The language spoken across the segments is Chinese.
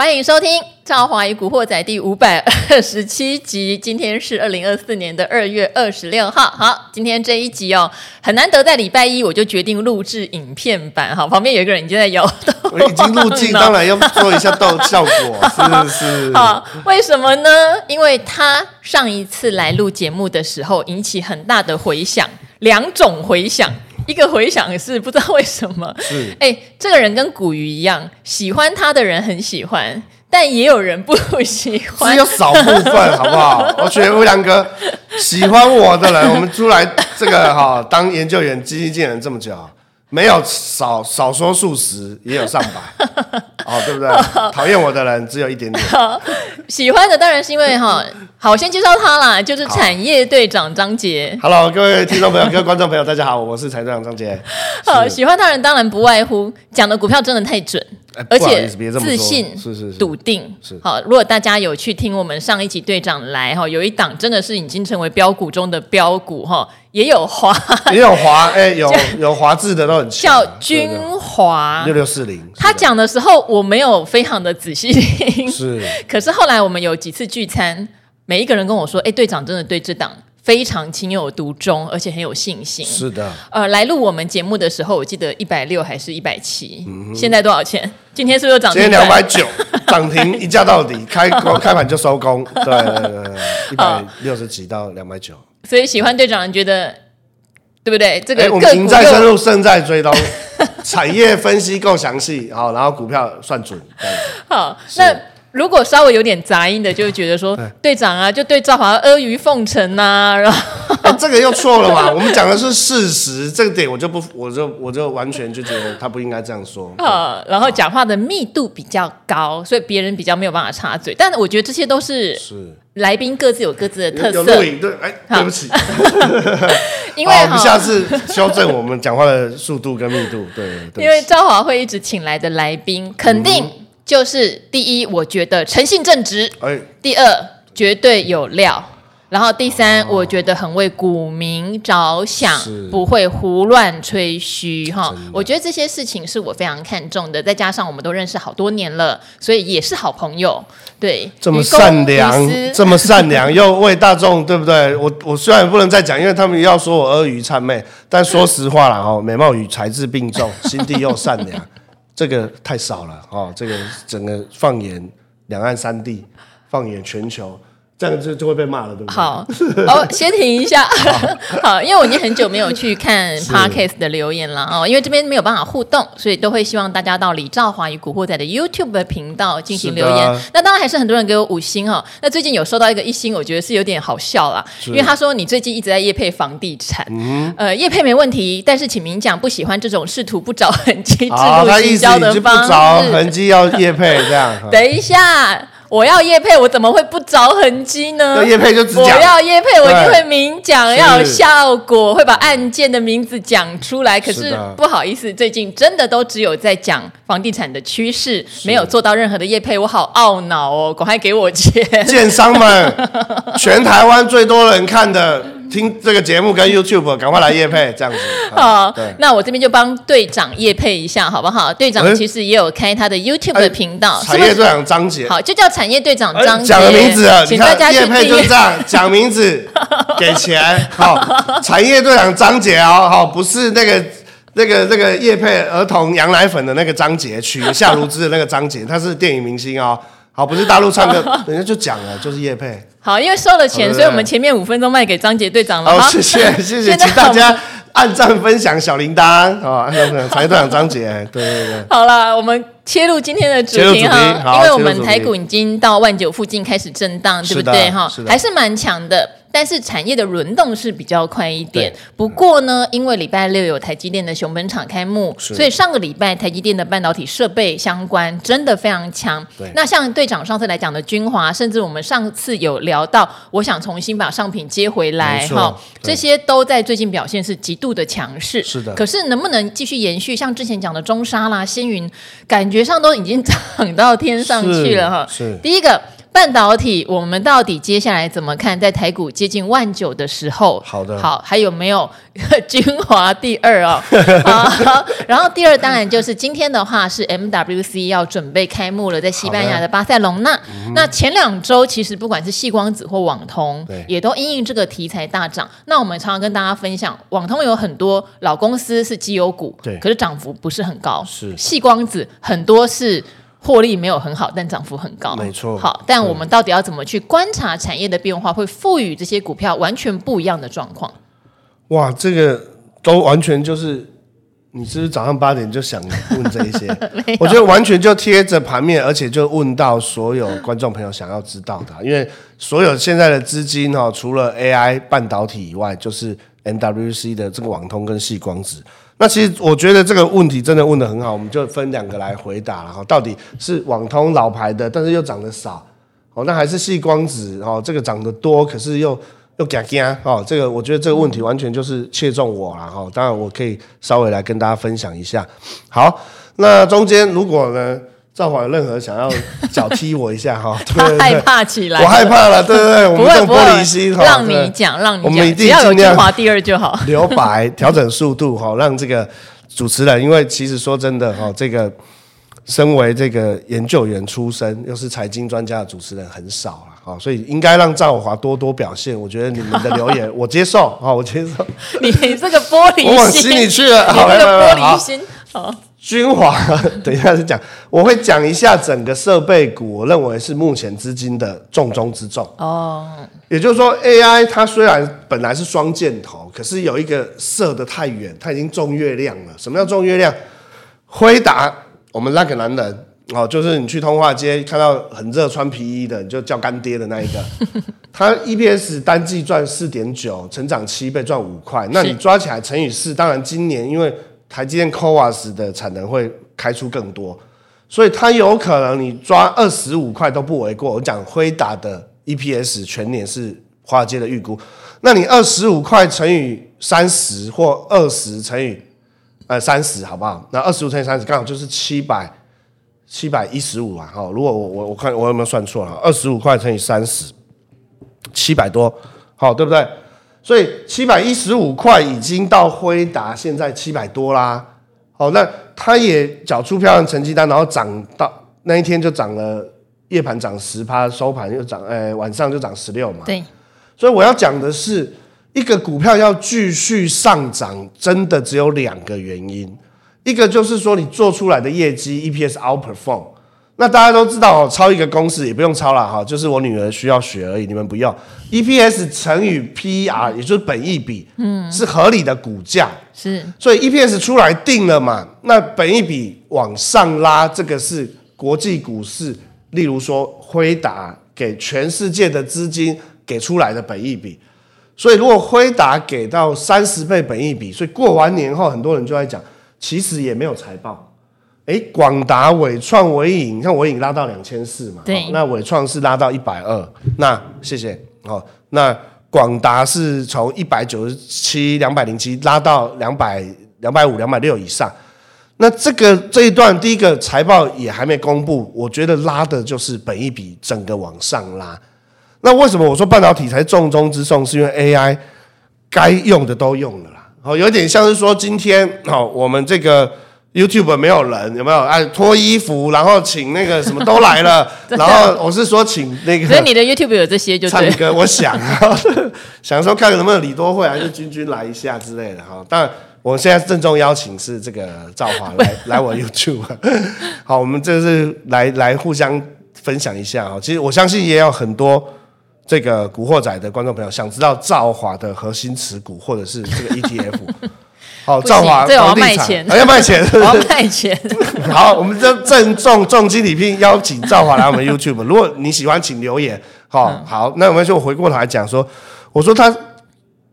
欢迎收听《赵华与古惑仔》第五百二十七集。今天是二零二四年的二月二十六号。好，今天这一集哦，很难得在礼拜一我就决定录制影片版。好，旁边有一个人已经在摇头。我已经录制，当然要做一下到效果，是是。好，为什么呢？因为他上一次来录节目的时候引起很大的回响，两种回响。一个回响是不知道为什么，是哎，这个人跟古鱼一样，喜欢他的人很喜欢，但也有人不喜欢，只有少部分，好不好？我觉得欧阳哥喜欢我的人，我们出来这个哈、哦、当研究员、基金经理人这么久。没有少少说数十，也有上百，哦，对不对？讨厌我的人只有一点点，喜欢的当然是因为哈。好，我先介绍他啦，就是产业队长张杰。Hello，各位听众朋友、各位观众朋友，大家好，我是产业队长张杰。好，喜欢他人当然不外乎讲的股票真的太准。而且自信是是笃定是好。如果大家有去听我们上一集队长来哈，有一档真的是已经成为标股中的标股哈，也有华 也有华 哎，有有华字的都很叫君华六六四零。他讲的时候我没有非常的仔细听，是。可是后来我们有几次聚餐，每一个人跟我说，哎，队长真的对这档。非常情有独钟，而且很有信心。是的，呃，来录我们节目的时候，我记得一百六还是一百七？现在多少钱？今天是不是涨停？今天两百九，涨停一价到底，开开盘就收工。对 对对，一百六十几到两百九。所以喜欢队长觉得对不对？这个我们赢在深入，胜在追踪，产业分析够详细，好，然后股票算准。好，那。如果稍微有点杂音的，就会觉得说队长啊，就对赵华阿谀奉承呐、啊，然后、欸、这个又错了嘛？我们讲的是事实，这个点我就不，我就我就完全就觉得他不应该这样说。呃，然后讲话的密度比较高，所以别人比较没有办法插嘴。但我觉得这些都是是来宾各自有各自的特色。有录影对，哎，对不起，因为我们下次修正我们讲话的速度跟密度。对，对因为赵华会一直请来的来宾，肯定、嗯。就是第一，我觉得诚信正直；哎、第二，绝对有料；然后第三，哦、我觉得很为股民着想，不会胡乱吹嘘。哈，我觉得这些事情是我非常看重的。再加上我们都认识好多年了，所以也是好朋友。对，这么善良，这么善良，又为大众，对不对？我我虽然不能再讲，因为他们要说我阿谀谄媚，但说实话啦，哦，美貌与才智并重，心地又善良。这个太少了啊，这个整个放眼两岸三地，放眼全球。这样就就会被骂了，对不对？好，哦，先停一下。好，因为我已经很久没有去看 Podcast 的留言了哦，因为这边没有办法互动，所以都会希望大家到李兆华与古惑仔的 YouTube 的频道进行留言。那当然还是很多人给我五星哦。那最近有收到一个一星，我觉得是有点好笑啦，因为他说你最近一直在业配房地产，嗯、呃，业配没问题，但是请明讲不喜欢这种试图不着痕迹、制度行销的方式。不着痕迹要业配这样。等一下。我要叶配，我怎么会不着痕迹呢？叶配就只讲。我要叶配，我一定会明讲，要有效果，会把案件的名字讲出来。可是不好意思，最近真的都只有在讲房地产的趋势，没有做到任何的叶配，我好懊恼哦！赶快给我钱，建商们，全台湾最多人看的。听这个节目跟 YouTube，赶快来夜配这样子。好，那我这边就帮队长夜配一下，好不好？队长其实也有开他的 YouTube 的频道，产业队长张杰。好，就叫产业队长张杰。讲个名字啊，请大家夜配就这样，讲名字 给钱。好，产业队长张杰哦，好，不是那个那个那个叶配儿童羊奶粉的那个张杰，取夏如之的那个张杰，他是电影明星哦。好，不是大陆唱歌，人家就讲了，就是叶佩。好，因为收了钱，所以我们前面五分钟卖给张杰队长了。好，谢谢 谢谢，请大家按赞、分享、小铃铛。啊，财队长张杰，对对对。好了，我们切入今天的主题哈，因为我们台股已经到万九附近开始震荡，对不对哈？还是蛮强的。但是产业的轮动是比较快一点。不过呢，因为礼拜六有台积电的熊本厂开幕，所以上个礼拜台积电的半导体设备相关真的非常强。那像队长上次来讲的军华，甚至我们上次有聊到，我想重新把上品接回来哈，这些都在最近表现是极度的强势。是的。可是能不能继续延续？像之前讲的中沙啦、星云，感觉上都已经涨到天上去了哈。是。第一个。半导体，我们到底接下来怎么看？在台股接近万九的时候，好的，好，还有没有 精华第二哦？好，然后第二当然就是今天的话是 MWC 要准备开幕了，在西班牙的巴塞隆纳。那前两周其实不管是细光子或网通，也都因应这个题材大涨。那我们常常跟大家分享，网通有很多老公司是绩优股，对，可是涨幅不是很高。是细光子很多是。获利没有很好，但涨幅很高。没错。好，但我们到底要怎么去观察产业的变化，会赋予这些股票完全不一样的状况？哇，这个都完全就是，你是不是早上八点就想问这一些？我觉得完全就贴着盘面，而且就问到所有观众朋友想要知道的。因为所有现在的资金哈，除了 AI 半导体以外，就是 NWC 的这个网通跟细光子。那其实我觉得这个问题真的问得很好，我们就分两个来回答了哈。到底是网通老牌的，但是又涨得少，哦，那还是细光子哦，这个涨得多，可是又又夹夹哦。这个我觉得这个问题完全就是切中我了哈。当然我可以稍微来跟大家分享一下。好，那中间如果呢？赵华有任何想要脚踢我一下哈，他害怕起来，我害怕了，对对对，我们这种玻璃心，让你讲，让你讲，我们一定要有精华第二就好，留白，调整速度哈，让这个主持人，因为其实说真的哈，这个身为这个研究员出身，又是财经专家的主持人很少了哈，所以应该让赵华多多表现。我觉得你们的留言我接受啊，我接受。你这个玻璃心，我往心里去了，好，这个玻璃心，好。军华，等一下再讲，我会讲一下整个设备股，我认为是目前资金的重中之重。哦，也就是说，AI 它虽然本来是双箭头，可是有一个射得太远，它已经中月亮了。什么叫中月亮？辉达，我们那个男人哦，就是你去通化街看到很热穿皮衣的，你就叫干爹的那一个，他 EPS 单季赚四点九，成长七倍，赚五块。那你抓起来乘以四，当然今年因为台积电 CoWoS 的产能会开出更多，所以它有可能你抓二十五块都不为过。我讲辉达的 EPS 全年是华尔街的预估，那你二十五块乘以三十或二十乘以呃三十好不好？那二十五乘以三十刚好就是七百七百一十五啊！好，如果我我我看我有没有算错了？二十五块乘以三十，七百多，好，对不对？所以七百一十五块已经到辉达，现在七百多啦。好，那它也缴出漂亮成绩单，然后涨到那一天就涨了，夜盘涨十趴，收盘又涨，哎，晚上就涨十六嘛。对。所以我要讲的是，一个股票要继续上涨，真的只有两个原因，一个就是说你做出来的业绩 EPS outperform。那大家都知道哦，抄一个公式也不用抄了哈，就是我女儿需要学而已，你们不用。EPS 乘以 PER，也就是本益比，嗯，是合理的股价，是。所以 EPS 出来定了嘛，那本益比往上拉，这个是国际股市，例如说辉达给全世界的资金给出来的本益比。所以如果辉达给到三十倍本益比，所以过完年后很多人就在讲，其实也没有财报。哎，广达、伟创、伟影，你看纬颖拉到两千四嘛？对。那伟创是拉到一百二，那谢谢哦。那广达是从一百九十七、两百零七拉到两百、两百五、两百六以上。那这个这一段第一个财报也还没公布，我觉得拉的就是本一笔整个往上拉。那为什么我说半导体才重中之重？是因为 AI 该用的都用了啦。哦，有点像是说今天哦，我们这个。YouTube 没有人有没有？哎，脱衣服，然后请那个什么都来了，然后我是说请那个。所以你的 YouTube 有这些就对。唱歌，我想 想说看能不能李多慧还是君君来一下之类的哈。但，我现在郑重邀请是这个赵华来来我 YouTube。好，我们这是来来互相分享一下啊。其实我相信也有很多这个古惑仔的观众朋友想知道赵华的核心持股或者是这个 ETF。好，赵华这要卖钱，要卖钱，我要卖钱。好，我们就郑重重金礼聘邀请赵华来我们 YouTube。如果你喜欢，请留言。好，好，那我们就回过头来讲说，我说他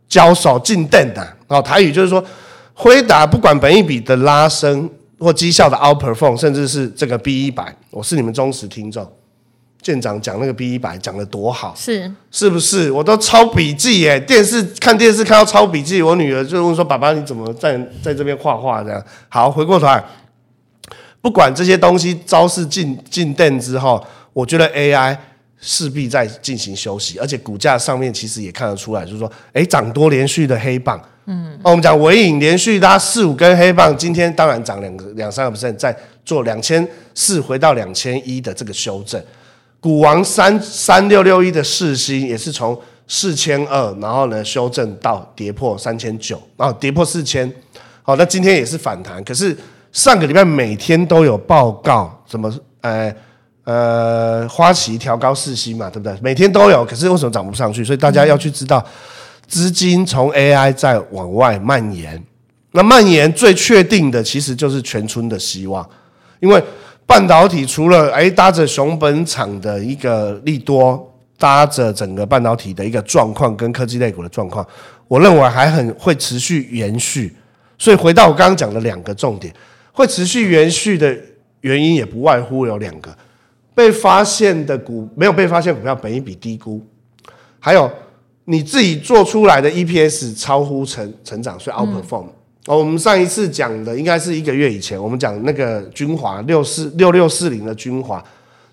交手进店的，哦，台语就是说，辉达不管本一笔的拉升或绩效的 outperform，甚至是这个 B 一百，我是你们忠实听众。舰长讲那个 B 一百讲的多好，是是不是？我都抄笔记耶，电视看电视看到抄笔记，我女儿就问说：“爸爸你怎么在在这边画画？”这样好，回过头来，不管这些东西招式进进店之后，我觉得 AI 势必在进行休息，而且股价上面其实也看得出来，就是说，哎，涨多连续的黑棒，嗯，哦、我们讲尾影连续拉四五根黑棒，今天当然涨两个两三个 percent，在做两千四回到两千一的这个修正。股王三三六六一的世芯也是从四千二，然后呢修正到跌破三千九，然后跌破四千，好，那今天也是反弹，可是上个礼拜每天都有报告，什么呃呃花旗调高世芯嘛，对不对？每天都有，可是为什么涨不上去？所以大家要去知道，资金从 AI 在往外蔓延，那蔓延最确定的其实就是全村的希望，因为。半导体除了哎搭着熊本厂的一个利多，搭着整个半导体的一个状况跟科技类股的状况，我认为还很会持续延续。所以回到我刚刚讲的两个重点，会持续延续的原因也不外乎有两个：被发现的股没有被发现股票本益比低估，还有你自己做出来的 EPS 超乎成成长，所以 outperform。嗯哦，我们上一次讲的应该是一个月以前，我们讲那个君华六四六六四零的君华，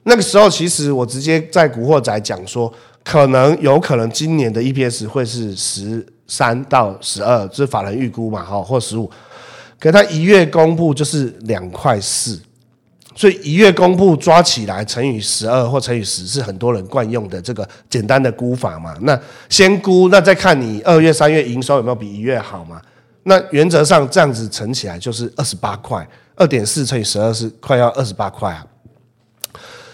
那个时候其实我直接在古惑仔讲说，可能有可能今年的 EPS 会是十三到十二，这是法人预估嘛，哈，或十五，可他一月公布就是两块四，所以一月公布抓起来乘以十二或乘以十是很多人惯用的这个简单的估法嘛，那先估，那再看你二月三月营收有没有比一月好嘛。那原则上这样子乘起来就是二十八块，二点四乘以十二是快要二十八块啊。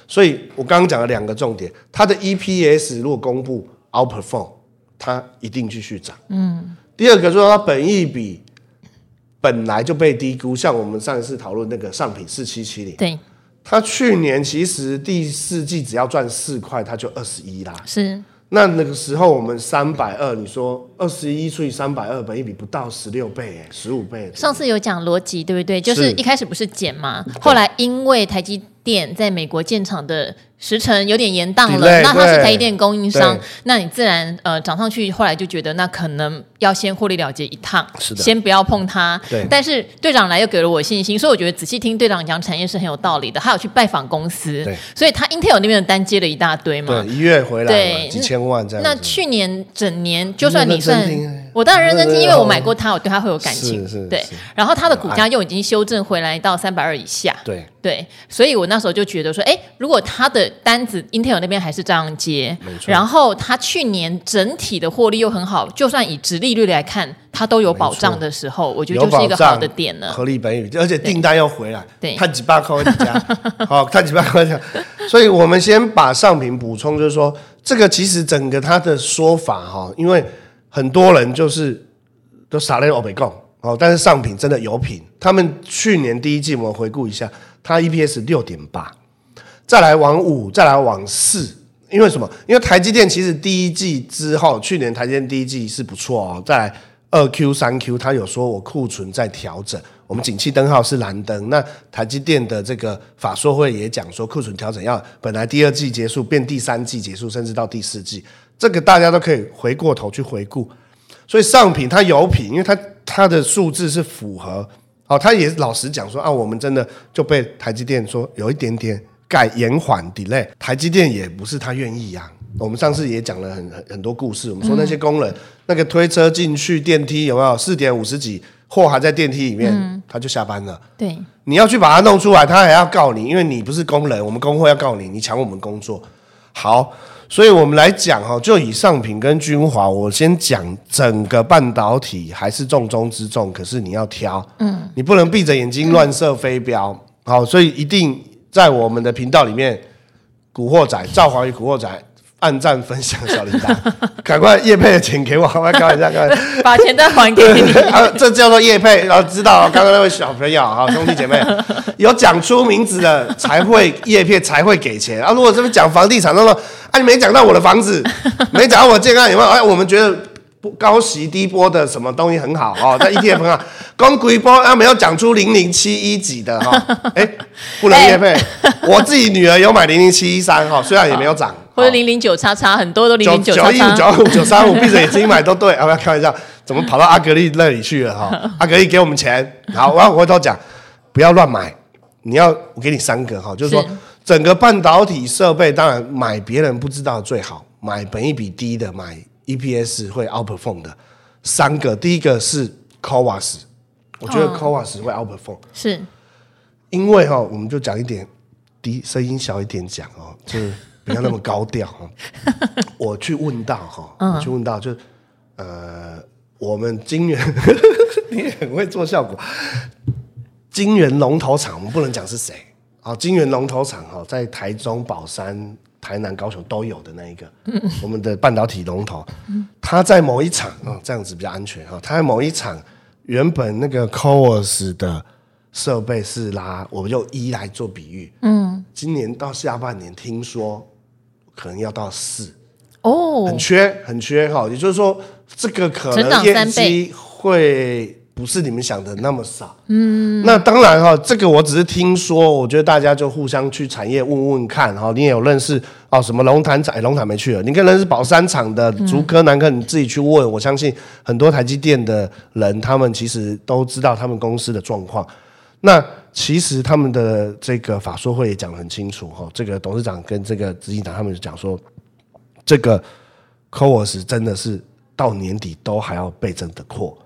所以我刚刚讲了两个重点，它的 EPS 如果公布 outperform，它一定继续涨。嗯。第二个就是说它本益比本来就被低估，像我们上一次讨论那个上品四七七零，对，它去年其实第四季只要赚四块，它就二十一啦。是。那那个时候我们三百二，你说二十一除以三百二，本一比不到十六倍，哎，十五倍。上次有讲逻辑，对不对？就是一开始不是减嘛？后来因为台积电在美国建厂的。时程有点延宕了那他是台积电供应商，那你自然呃涨上去，后来就觉得那可能要先获利了结一趟，是的，先不要碰它。对，但是队长来又给了我信心，所以我觉得仔细听队长讲产业是很有道理的。他有去拜访公司，对，所以他 Intel 那边的单接了一大堆嘛，对，一月回来对几千万这样。那去年整年就算你算，我当然认真听，因为我买过它，我对它会有感情，是是，对。然后它的股价又已经修正回来到三百二以下，对对，所以我那时候就觉得说，哎，如果它的单子 Intel 那边还是这样接，然后它去年整体的获利又很好，就算以殖利率来看，它都有保障的时候，我觉得就是一个好的点了。合理本益比，而且订单又回来，对，看几百块一家，好看几百块一家。所以我们先把上品补充，就是说这个其实整个它的说法哈，因为很多人就是都傻了欧北共哦，但是上品真的有品。他们去年第一季我们回顾一下，它 EPS 六点八。再来往五，再来往四，因为什么？因为台积电其实第一季之后，去年台积电第一季是不错哦。再来二 Q、三 Q，它有说我库存在调整，我们景气灯号是蓝灯。那台积电的这个法说会也讲说，库存调整要本来第二季结束变第三季结束，甚至到第四季，这个大家都可以回过头去回顾。所以上品它有品，因为它它的数字是符合哦，他也老实讲说啊，我们真的就被台积电说有一点点。改延缓 delay，台积电也不是他愿意呀、啊。我们上次也讲了很很很多故事，我们说那些工人、嗯、那个推车进去电梯有没有四点五十几，货还在电梯里面，嗯、他就下班了。对，你要去把它弄出来，他还要告你，因为你不是工人，我们工会要告你，你抢我们工作。好，所以我们来讲哈，就以上品跟君华，我先讲整个半导体还是重中之重，可是你要挑，嗯，你不能闭着眼睛乱射飞镖。嗯、好，所以一定。在我们的频道里面，古惑仔赵华与古惑仔按赞分享小铃铛，赶快叶配的钱给我，快开玩笑，开玩笑，把钱再还给你。啊，这叫做叶配，然后知道刚刚那位小朋友哈，兄弟姐妹有讲出名字的才会叶配，才会给钱啊。如果这边讲房地产，他说啊，你没讲到我的房子，没讲到我健康有没有？哎，我们觉得。高息低波的什么东西很好哦？在 ETF 很好，公股一波啊，没有讲出零零七一几的哈，哎，不能叶配。我自己女儿有买零零七一三哈，虽然也没有涨，或者零零九叉叉，很多都零零九九一五九五九三五，闭着眼睛买都对。啊，不要开玩笑，怎么跑到阿格力那里去了哈？阿格力给我们钱，好，我要回头讲，不要乱买。你要我给你三个哈，就是说整个半导体设备，当然买别人不知道最好，买本益比低的，买 EPS 会 outperform 的三个，第一个是 c o w a s 我觉得 c o w a s 会 outperform，是。因为哈，我们就讲一点低声音小一点讲哦，就是不要那么高调哈。我去问到哈，我去问到就呃，我们金源，你也很会做效果。金源龙头厂，我们不能讲是谁。啊，金源龙头厂哈，在台中、宝山、台南、高雄都有的那一个，我们的半导体龙头，它在某一场啊，这样子比较安全哈。它在某一场原本那个 CoWoS 的设备是拉，我们用一来做比喻，嗯，今年到下半年听说可能要到四哦，很缺很缺哈，也就是说这个可能业绩会。不是你们想的那么少，嗯，那当然哈，这个我只是听说，我觉得大家就互相去产业问问看哈。你也有认识哦，什么龙潭厂？龙潭没去了，你可能认识宝山厂的竹科、南科，你自己去问。我相信很多台积电的人，他们其实都知道他们公司的状况。那其实他们的这个法说会也讲得很清楚哈，这个董事长跟这个执行长他们就讲说，这个 CoWoS 真的是到年底都还要倍增的扩。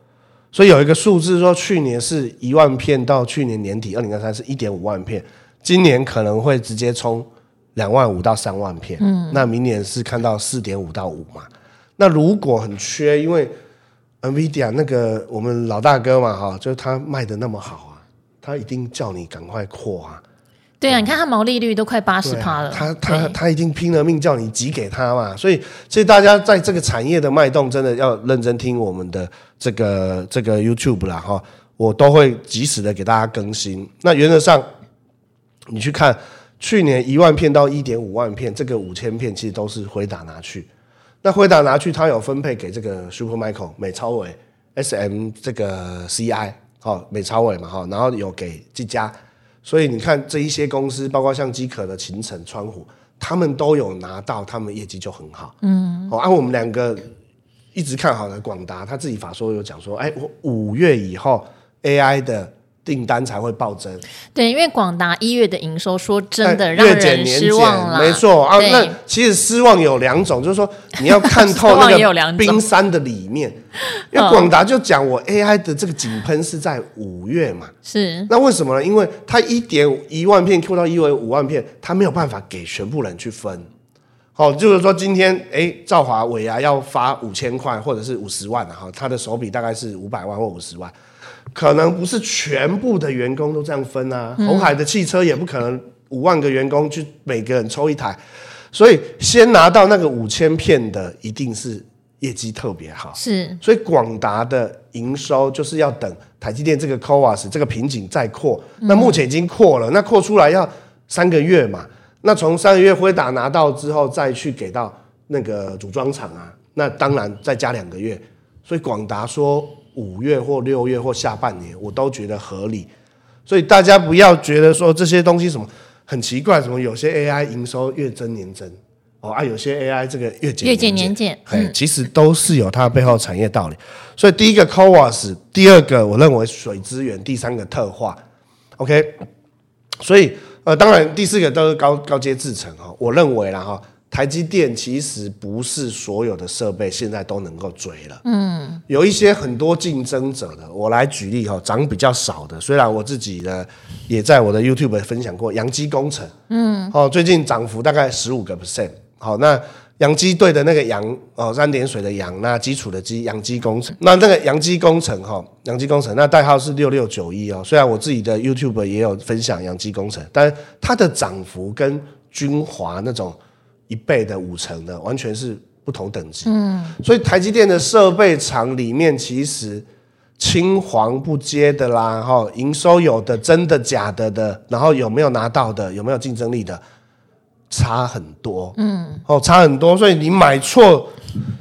所以有一个数字说，去年是一万片，到去年年底二零二三是一点五万片，今年可能会直接冲两万五到三万片。嗯，那明年是看到四点五到五嘛。那如果很缺，因为 NVIDIA 那个我们老大哥嘛，哈，就是他卖的那么好啊，他一定叫你赶快扩啊。对啊，你看它毛利率都快八十趴了，他他他已经拼了命叫你挤给他嘛，所以所以大家在这个产业的脉动，真的要认真听我们的这个这个 YouTube 啦哈，我都会及时的给大家更新。那原则上，你去看去年一万片到一点五万片，这个五千片其实都是辉达拿去，那辉达拿去，他有分配给这个 Super Michael 美超伟 SM 这个 CI 好美超伟嘛哈，然后有给技嘉。所以你看这一些公司，包括像机壳的勤诚、川湖，他们都有拿到，他们业绩就很好。嗯，哦，按我们两个一直看好的广达，他自己法说有讲说，哎，我五月以后 AI 的。订单才会暴增，对，因为广达一月的营收说真的让人失望了，没错啊。那其实失望有两种，就是说你要看 透那个冰山的里面，因为广达就讲我 AI 的这个井喷是在五月嘛，是那为什么呢？因为它一点一万片 Q 到一为五万片，它没有办法给全部人去分。好，就是说今天哎，兆华尾牙要发五千块或者是五十万哈，他的手笔大概是五百万或五十万。可能不是全部的员工都这样分啊，红海的汽车也不可能五万个员工去每个人抽一台，所以先拿到那个五千片的一定是业绩特别好。是，所以广达的营收就是要等台积电这个 CoWoS 这个瓶颈再扩，那目前已经扩了，那扩出来要三个月嘛，那从三个月辉达拿到之后再去给到那个组装厂啊，那当然再加两个月，所以广达说。五月或六月或下半年，我都觉得合理，所以大家不要觉得说这些东西什么很奇怪，什么有些 AI 营收月增年增哦啊，有些 AI 这个月减月减年减，哎，其实都是有它背后产业道理。所以第一个 c o w a s 第二个我认为水资源，第三个特化，OK。所以呃，当然第四个都是高高阶制程哈，我认为啦哈。台积电其实不是所有的设备现在都能够追了，嗯，有一些很多竞争者的，我来举例哈，涨比较少的，虽然我自己呢也在我的 YouTube 分享过，阳基工程，嗯，哦，最近涨幅大概十五个 percent，好，那阳基队的那个阳哦，三点水的阳，那基础的基，阳基工程，那那个阳基工程哈，阳基工程，那代号是六六九一哦，虽然我自己的 YouTube 也有分享阳基工程，但它的涨幅跟君华那种。一倍的五成的，完全是不同等级。嗯，所以台积电的设备厂里面，其实青黄不接的啦，哈，营收有的真的假的的，然后有没有拿到的，有没有竞争力的，差很多。嗯，哦，差很多，所以你买错，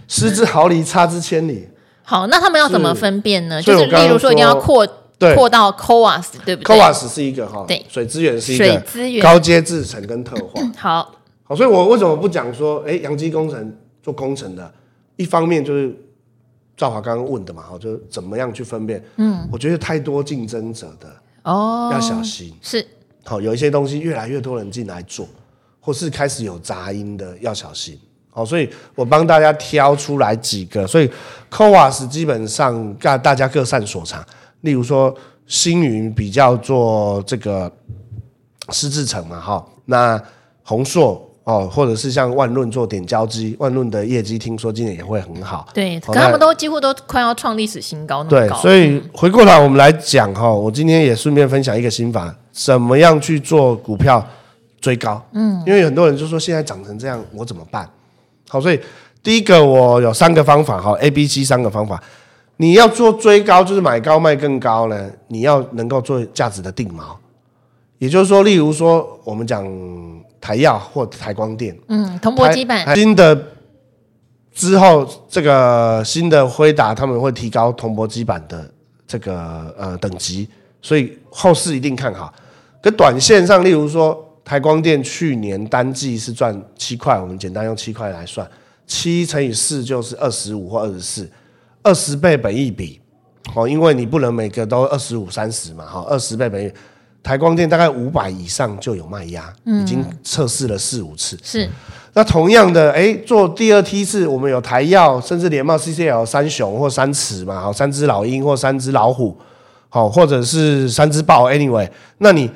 失之毫厘，差之千里。好，那他们要怎么分辨呢？就是例如说，一定要扩扩到 CoWoS，对不对？CoWoS 是一个哈，对，水资源是一个水资源高阶制程跟特化。好。好，所以我为什么不讲说，哎，扬基工程做工程的，一方面就是赵华刚刚问的嘛，哈，就是怎么样去分辨？嗯，我觉得太多竞争者的哦，要小心。是，好，有一些东西越来越多人进来做，或是开始有杂音的，要小心。好，所以我帮大家挑出来几个，所以 CoWoS 基本上大大家各擅所长。例如说，星云比较做这个施制程嘛，哈，那宏硕哦，或者是像万润做点胶机，万润的业绩听说今年也会很好。对，可他们都几乎都快要创历史新高那么高。对，所以回过来我们来讲哈，我今天也顺便分享一个心法，怎么样去做股票追高？嗯，因为很多人就说现在涨成这样，我怎么办？好，所以第一个我有三个方法哈，A、B、C 三个方法。你要做追高，就是买高卖更高呢。你要能够做价值的定锚，也就是说，例如说我们讲台燿或台光电，嗯，铜箔基板新的之后，这个新的辉达他们会提高铜箔基板的这个呃等级，所以后市一定看好。跟短线上，例如说。台光电去年单季是赚七块，我们简单用七块来算，七乘以四就是二十五或二十四，二十倍本益比，哦，因为你不能每个都二十五三十嘛，哈，二十倍本益，台光电大概五百以上就有卖压，已经测试了四五次。是，那同样的，哎，做第二梯次，我们有台药，甚至联茂 CCL 三雄或三雌嘛，好，三只老鹰或三只老虎，好，或者是三只豹，anyway，那你。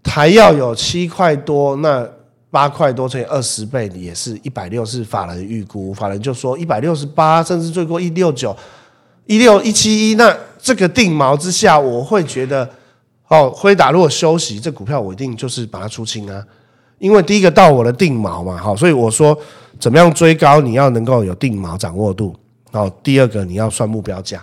台药有七块多，那八块多乘以二十倍，也是一百六，是法人预估，法人就说一百六十八，甚至最多一六九、一六一七一。那这个定锚之下，我会觉得，哦，辉达如果休息，这股票我一定就是把它出清啊，因为第一个到我的定锚嘛，好，所以我说怎么样追高，你要能够有定锚掌握度，好，第二个你要算目标价，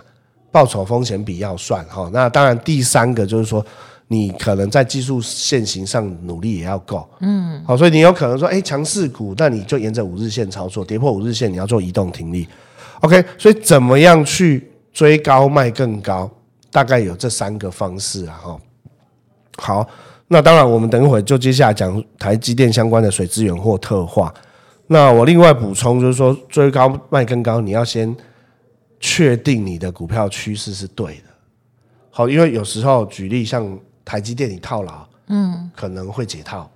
报酬风险比要算，好，那当然第三个就是说。你可能在技术线型上努力也要够，嗯，好，所以你有可能说，哎，强势股，那你就沿着五日线操作，跌破五日线你要做移动停利，OK，所以怎么样去追高卖更高，大概有这三个方式啊，哈，好，那当然我们等一会就接下来讲台积电相关的水资源或特化，那我另外补充就是说，追高卖更高，你要先确定你的股票趋势是对的，好，因为有时候举例像。台积电你套牢，嗯，可能会解套，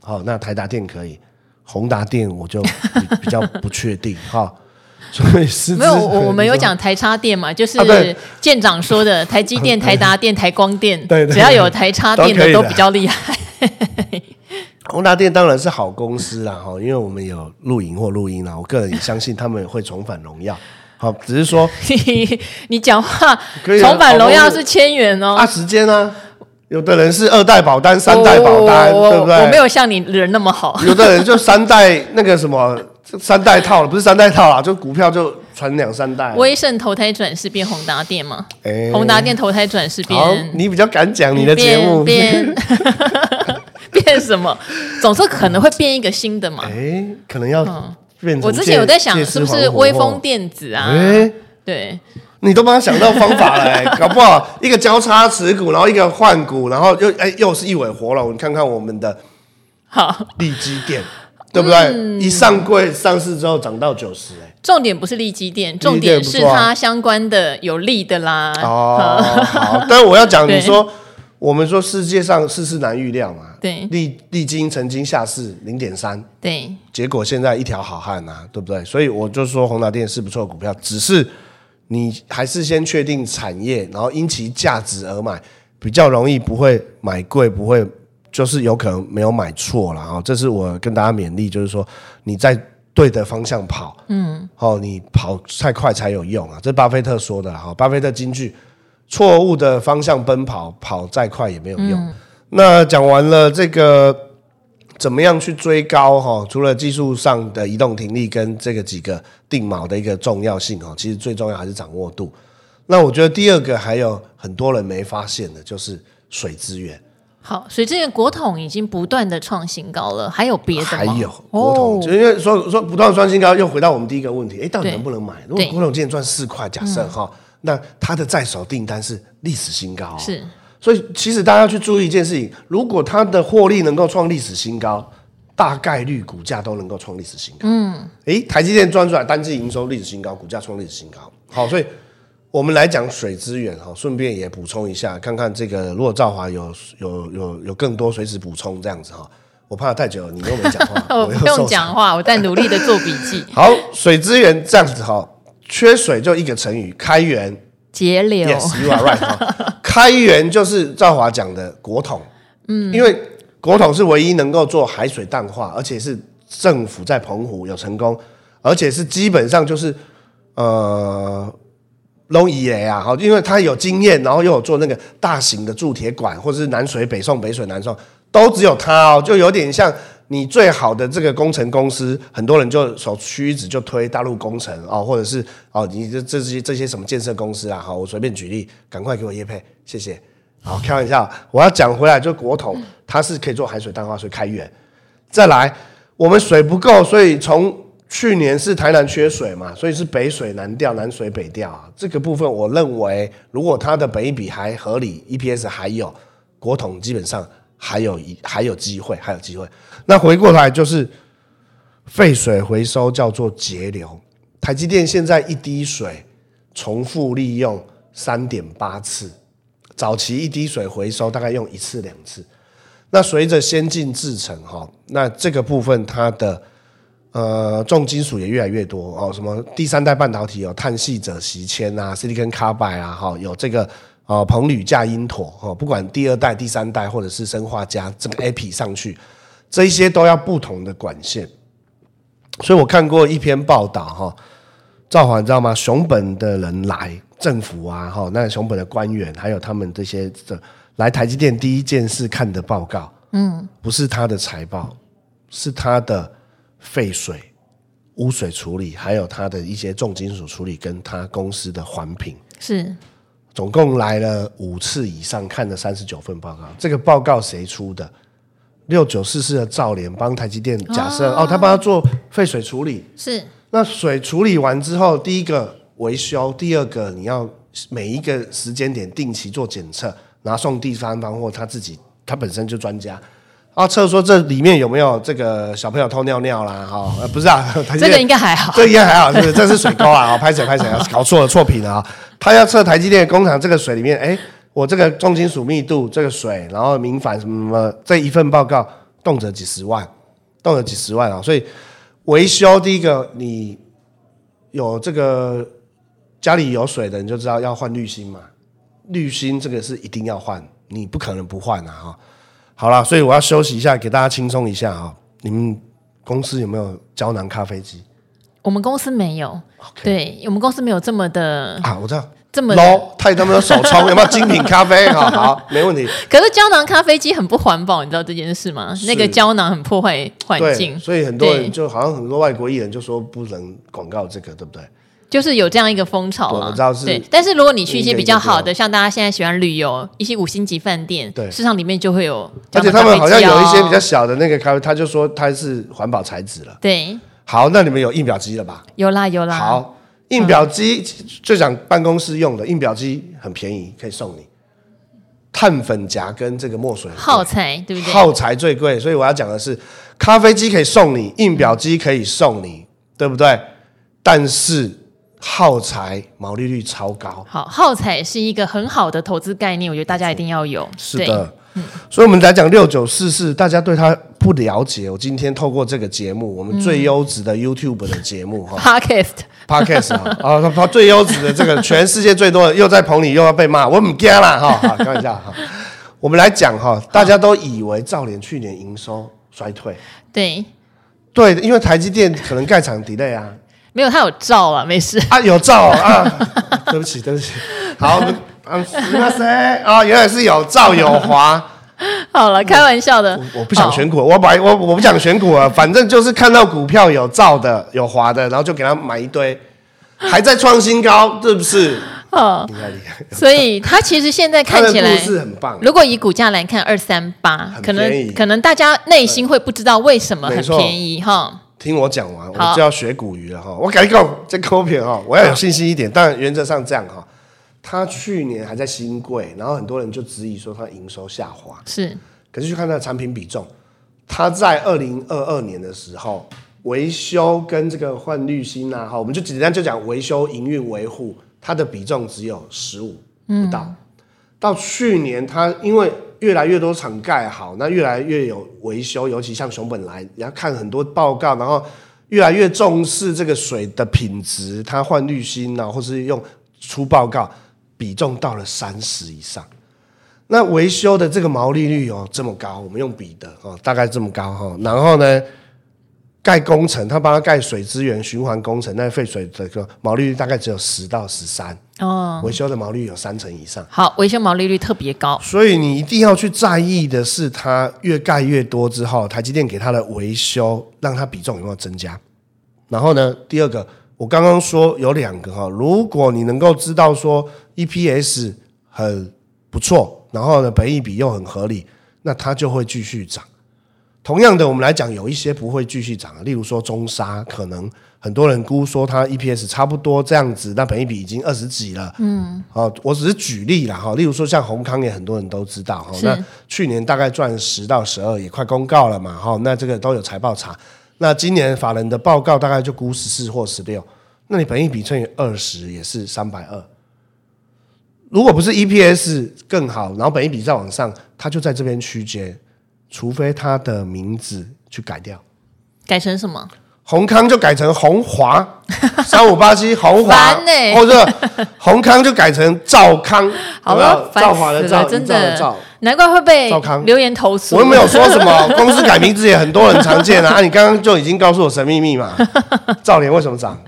好，那台达电可以，宏达电我就比，比较不确定。哈，所以是没有我我们有讲台插电嘛，就是舰长说的台积电、台达电、台光电，对，只要有台插电的都比较厉害。宏达电当然是好公司啦，哈，因为我们有录影或录音啦，我个人也相信他们会重返荣耀。好，只是说 你讲话重返荣耀是千元哦，啊，时间呢？有的人是二代保单、三代保单，哦、对不对？我没有像你人那么好。有的人就三代那个什么，三代套了，不是三代套啦，就股票就传两三代。威盛投胎转世变宏达电吗？欸、宏达电投胎转世变。你比较敢讲你的节目变变，变什么？总是可能会变一个新的嘛？哎、欸，可能要变。我之前有在想，是不是威风电子啊？欸、对。你都帮他想到方法了、欸，搞不好一个交叉持股，然后一个换股，然后又哎、欸、又是一尾活龙。你看看我们的好利基电，对不对？嗯、一上柜上市之后涨到九十，哎，重点不是利基店，重点是它相关的有利的啦。哦，好，但我要讲，你说我们说世界上世事难预料嘛，对，利利基曾经下市零点三，对，结果现在一条好汉啊，对不对？所以我就说宏达电是不错的股票，只是。你还是先确定产业，然后因其价值而买，比较容易，不会买贵，不会就是有可能没有买错了啊。这是我跟大家勉励，就是说你在对的方向跑，嗯，好，你跑太快才有用啊。这是巴菲特说的哈，巴菲特金句：错误的方向奔跑，跑再快也没有用。嗯、那讲完了这个。怎么样去追高哈？除了技术上的移动停力跟这个几个定锚的一个重要性哈，其实最重要还是掌握度。那我觉得第二个还有很多人没发现的，就是水资源。好，所以这个国统已经不断的创新高了，还有别的吗？还有国统，就因为说说不断创新高，又回到我们第一个问题，哎，到底能不能买？如果国统今天赚四块，假设哈，那它的在手订单是历史新高，是。所以，其实大家要去注意一件事情：如果它的获利能够创历史新高，大概率股价都能够创历史新高。嗯，诶，台积电赚出来单季营收历史新高，股价创历史新高。好，所以我们来讲水资源哈，顺便也补充一下，看看这个如果兆华有有有有更多随时补充这样子哈。我怕太久了，你又没讲话，我不用讲话，我在努力的做笔记。好，水资源这样子哈，缺水就一个成语，开源节流。Yes, you are right 哈。开源就是兆华讲的国统，嗯，因为国统是唯一能够做海水淡化，而且是政府在澎湖有成功，而且是基本上就是呃。龙以雷啊，好，因为他有经验，然后又有做那个大型的铸铁管，或者是南水北送、北水南送，都只有他哦，就有点像你最好的这个工程公司，很多人就手屈指就推大陆工程哦，或者是哦，你这这些这些什么建设公司啊，好，我随便举例，赶快给我业配，谢谢。好，开玩笑，我要讲回来，就国统它是可以做海水淡化水开源，再来我们水不够，所以从去年是台南缺水嘛，所以是北水南调，南水北调啊。这个部分我认为，如果它的本益比还合理，EPS 还有，国统基本上还有一还有机会，还有机会。那回过来就是废水回收叫做节流。台积电现在一滴水重复利用三点八次，早期一滴水回收大概用一次两次。那随着先进制程哈，那这个部分它的。呃，重金属也越来越多哦，什么第三代半导体有碳系者锡铅啊，silicon carbide 啊，哈，有这个呃硼铝价銦鉈哈，不管第二代、第三代或者是生化镓这个 epi 上去，这一些都要不同的管线。所以我看过一篇报道哈，赵华你知道吗？熊本的人来，政府啊，哈，那熊本的官员还有他们这些的来台积电第一件事看的报告，嗯，不是他的财报，是他的。废水、污水处理，还有它的一些重金属处理，跟他公司的环评是，总共来了五次以上，看了三十九份报告。这个报告谁出的？六九四四的兆联帮台积电假设哦，哦，他帮他做废水处理是。那水处理完之后，第一个维修，第二个你要每一个时间点定期做检测，拿送第三方或他自己，他本身就专家。啊，测说这里面有没有这个小朋友偷尿尿啦？哈、哦，不是啊，这个应该还好，这应该还好，是？这是水沟啊，拍 水拍水，搞错了错品了啊！他要测台积电工厂这个水里面，哎，我这个重金属密度，这个水，然后明矾什么什么，这一份报告动辄几十万，动辄几十万啊！所以维修第一个，你有这个家里有水的，你就知道要换滤芯嘛，滤芯这个是一定要换，你不可能不换啊！哈。好了，所以我要休息一下，给大家轻松一下啊！你们公司有没有胶囊咖啡机？我们公司没有。Okay. 对，我们公司没有这么的啊，我知道这么 low，太他妈的手冲，有没有精品咖啡？好 好，没问题。可是胶囊咖啡机很不环保，你知道这件事吗？那个胶囊很破坏环境，所以很多人就好像很多外国艺人就说不能广告这个，对不对？就是有这样一个风潮嘛，我知道是。对，但是如果你去一些比较好的，像大家现在喜欢旅游，一些五星级饭店，对，市场里面就会有。而且他们好像有一些比较小的那个咖啡，他就说它是环保材质了。对。好，那你们有印表机了吧？有啦，有啦。好，印表机就讲办公室用的印表机很便宜，可以送你碳粉夹跟这个墨水耗材，对不对？耗材最贵，所以我要讲的是，咖啡机可以送你，印表机可以送你，对不对？但是。耗材毛利率超高，好，耗材是一个很好的投资概念，我觉得大家一定要有。是的，嗯，所以我们来讲六九四四，大家对它不了解，我今天透过这个节目，我们最优质的 YouTube 的节目哈，Podcast，Podcast 啊，它最优质的这个全世界最多的，又在棚里又要被骂，我唔惊啦哈，开玩笑哈。我们来讲哈，大家都以为兆联去年营收衰退，对，对，因为台积电可能盖厂 delay 啊。没有，他有照啊，没事。啊，有照啊，对不起，对不起，好，嗯，那谁啊？原来是有照有华，好了，开玩笑的，我，我不想选股，我买我我不想选股啊，反正就是看到股票有照的有滑的，然后就给他买一堆，还在创新高，是不是？哦，厉害厉害，所以他其实现在看起来是很棒。如果以股价来看，二三八，可能可能大家内心会不知道为什么很便宜哈。听我讲完，我就要学古鱼了哈。我改讲这股票哈，我要有信心一点。但原则上这样哈，他去年还在新贵，然后很多人就质疑说他营收下滑。是，可是去看他的产品比重，他在二零二二年的时候，维修跟这个换滤芯啊，哈，我们就简单就讲维修、营运、维护，它的比重只有十五不到。嗯、到去年，它因为越来越多厂盖好，那越来越有维修，尤其像熊本来，你要看很多报告，然后越来越重视这个水的品质，它换滤芯啊，或是用出报告，比重到了三十以上。那维修的这个毛利率哦这么高，我们用比的哦，大概这么高哈。然后呢，盖工程，他帮他盖水资源循环工程，那废水的个毛利率大概只有十到十三哦，维修的毛利率有三成以上。好，维修毛利率特别高，所以你一定要去在意的是，它越盖越多之后，台积电给它的维修，让它比重有没有增加？然后呢，第二个，我刚刚说有两个哈，如果你能够知道说 EPS 很不错。然后呢，本益比又很合理，那它就会继续涨。同样的，我们来讲，有一些不会继续涨，例如说中沙，可能很多人估说它 EPS 差不多这样子，那本益比已经二十几了。嗯，好，我只是举例了哈。例如说像宏康也很多人都知道哈，那去年大概赚十到十二，也快公告了嘛哈。那这个都有财报查。那今年法人的报告大概就估十四或十六，那你本益比乘以二十也是三百二。如果不是 EPS 更好，然后本益比再往上，它就在这边区间，除非他的名字去改掉，改成什么？閎康就改成鸿华，三五八七鸿华，欸、或者閎康就改成赵康，好了，兆华的兆，真的，难怪会被赵康留言投诉。我又没有说什么，公司改名字也很多人常见啊。啊，你刚刚就已经告诉我神秘密码，赵连为什么涨？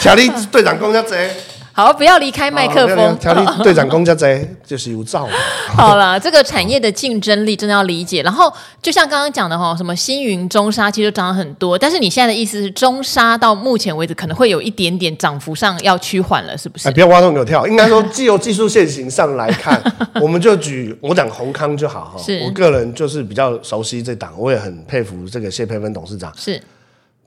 小丽队长公交贼。好，不要离开麦克风。调理 队长公家贼就是有照。好了，这个产业的竞争力真的要理解。然后，就像刚刚讲的哈，什么星云、中沙其实都涨很多。但是你现在的意思是，中沙到目前为止可能会有一点点涨幅上要趋缓了，是不是？哎，不要挖洞给我跳。应该说，既由技术线型上来看，我们就举我讲宏康就好哈。是我个人就是比较熟悉这档，我也很佩服这个谢佩芬董事长。是。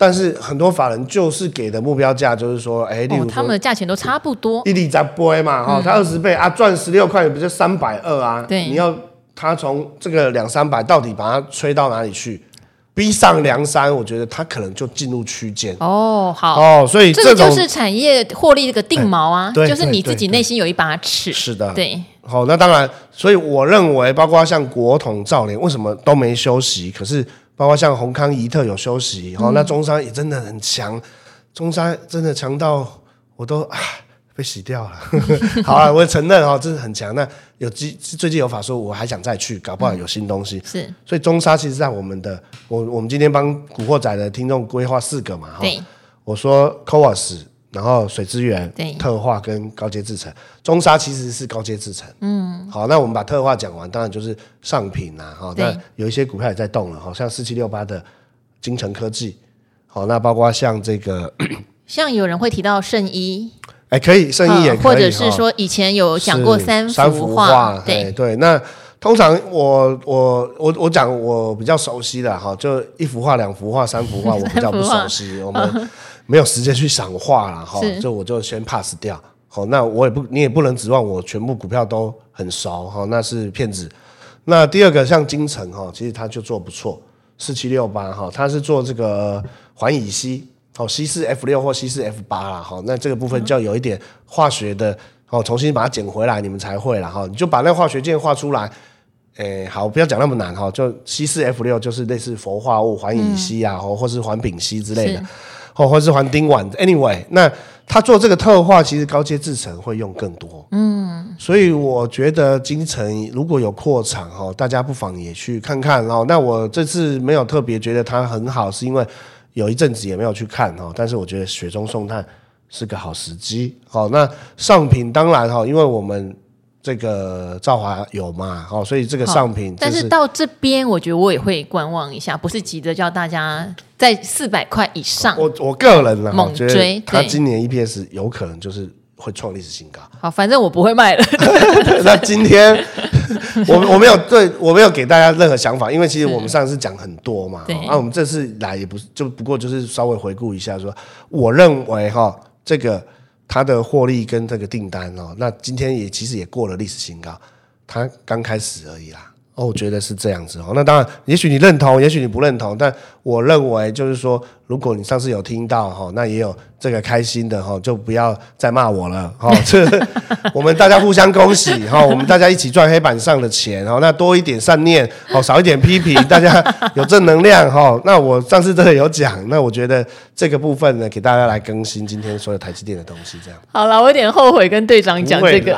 但是很多法人就是给的目标价就是说，哎，例如说他们的价钱都差不多，一厘十倍嘛，哈，他二十倍啊，赚十六块，也不就三百二啊？对，你要他从这个两三百到底把它吹到哪里去，逼上梁山，我觉得他可能就进入区间。哦，好哦，所以这个就是产业获利这个定锚啊，就是你自己内心有一把尺。是的，对。好，那当然，所以我认为，包括像国统、兆联，为什么都没休息？可是。包括像宏康、怡特有休息，哦，那中山也真的很强，中山真的强到我都啊被洗掉了。好啊，我也承认哦，真的很强。那有机最近有法说，我还想再去，搞不好有新东西。是，所以中山其实在我们的，我我们今天帮古惑仔的听众规划四个嘛，哈，我说 CoWoS 然后水资源、特化跟高阶制程，中沙其实是高阶制程。嗯，好，那我们把特化讲完，当然就是上品呐。好，那有一些股票也在动了，好像四七六八的精成科技。好，那包括像这个，像有人会提到圣一，哎，可以圣一也可以，或者是说以前有讲过三三幅画。对对，那通常我我我我讲我比较熟悉的哈，就一幅画、两幅画、三幅画，我比较不熟悉。我们。没有时间去赏画了哈，就我就先 pass 掉。好，那我也不，你也不能指望我全部股票都很熟哈，那是骗子。那第二个像金城哈，其实它就做不错，四七六八哈，它是做这个环乙烯，哦，稀释 F 六或稀释 F 八啦，哈，那这个部分就要有一点化学的，哦，重新把它捡回来，你们才会了哈。你就把那化学键画出来，诶，好，不要讲那么难哈，就稀释 F 六就是类似氟化物环乙烯啊，或或是环丙烯之类的。哦，或是还丁烷，anyway，那他做这个特化，其实高阶制程会用更多，嗯，所以我觉得精成如果有扩产哦，大家不妨也去看看哦。那我这次没有特别觉得它很好，是因为有一阵子也没有去看哦，但是我觉得雪中送炭是个好时机。好，那上品当然哈，因为我们。这个兆华有嘛？好，所以这个上品，但是到这边，我觉得我也会观望一下，不是急着叫大家在四百块以上。我我个人呢，猛追，他今年 EPS 有可能就是会创历史新高。好，反正我不会卖了。那今天我我没有对我没有给大家任何想法，因为其实我们上次讲很多嘛，那我们这次来也不是就不过就是稍微回顾一下，说我认为哈这个。它的获利跟这个订单哦，那今天也其实也过了历史新高，它刚开始而已啦。哦，我觉得是这样子哦。那当然，也许你认同，也许你不认同，但我认为就是说，如果你上次有听到哈，那也有。这个开心的哈，就不要再骂我了哈。这 我们大家互相恭喜哈，我们大家一起赚黑板上的钱哈。那多一点善念，哦少一点批评，大家有正能量哈。那我上次真的有讲，那我觉得这个部分呢，给大家来更新今天所有台积电的东西，这样。好了，我有点后悔跟队长讲这个，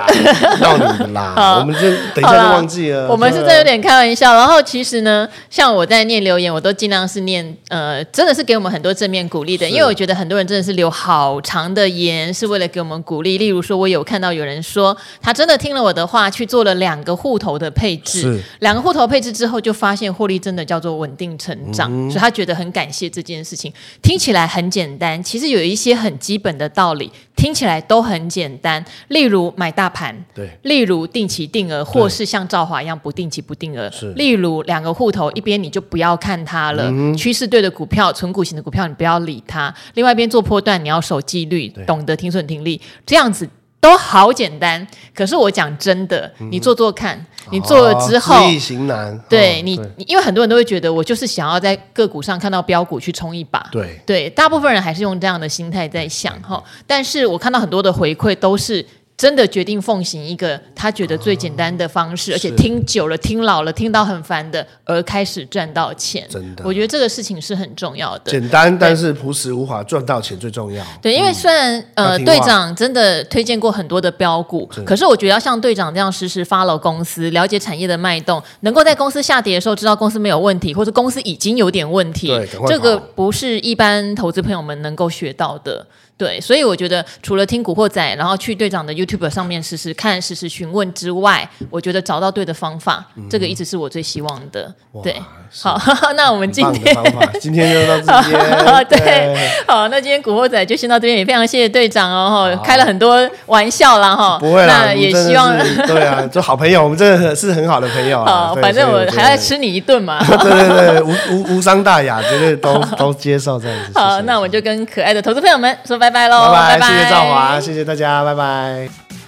到你们啦。我们就等一下就忘记了。我们是真有点开玩笑。然后其实呢，像我在念留言，我都尽量是念呃，真的是给我们很多正面鼓励的，因为我觉得很多人真的是留。好长的言是为了给我们鼓励，例如说，我有看到有人说，他真的听了我的话，去做了两个户头的配置，两个户头配置之后，就发现获利真的叫做稳定成长，嗯、所以他觉得很感谢这件事情。听起来很简单，其实有一些很基本的道理，听起来都很简单，例如买大盘，对，例如定期定额，或是像赵华一样不定期不定额，是，例如两个户头，一边你就不要看它了，嗯、趋势对的股票，存股型的股票你不要理它，另外一边做波段。你要守纪律，懂得停损停利，这样子都好简单。可是我讲真的，嗯、你做做看，你做了之后，易行难。对你，对因为很多人都会觉得，我就是想要在个股上看到标股去冲一把。对对，大部分人还是用这样的心态在想哈。但是我看到很多的回馈都是。真的决定奉行一个他觉得最简单的方式，而且听久了、听老了、听到很烦的，而开始赚到钱。真的，我觉得这个事情是很重要的。简单，但是朴实无华，赚到钱最重要。对，因为虽然呃，队长真的推荐过很多的标股，可是我觉得要像队长这样实时 follow 公司，了解产业的脉动，能够在公司下跌的时候知道公司没有问题，或者公司已经有点问题，这个不是一般投资朋友们能够学到的。对，所以我觉得除了听古惑仔，然后去队长的 YouTube 上面试试看、试试询问之外，我觉得找到对的方法，嗯、这个一直是我最希望的。对，好，那我们今天今天就到这边。对，对好，那今天古惑仔就先到这边，也非常谢谢队长哦，开了很多玩笑啦哈。不会啦，那也希望对啊，做好朋友，我们真的是很好的朋友。好，反正我还要吃你一顿嘛。对对对，无无无伤大雅，绝对都都接受这样子。好，那我就跟可爱的投资朋友们说拜拜。拜喽，拜拜，谢谢赵华，谢谢大家，拜拜。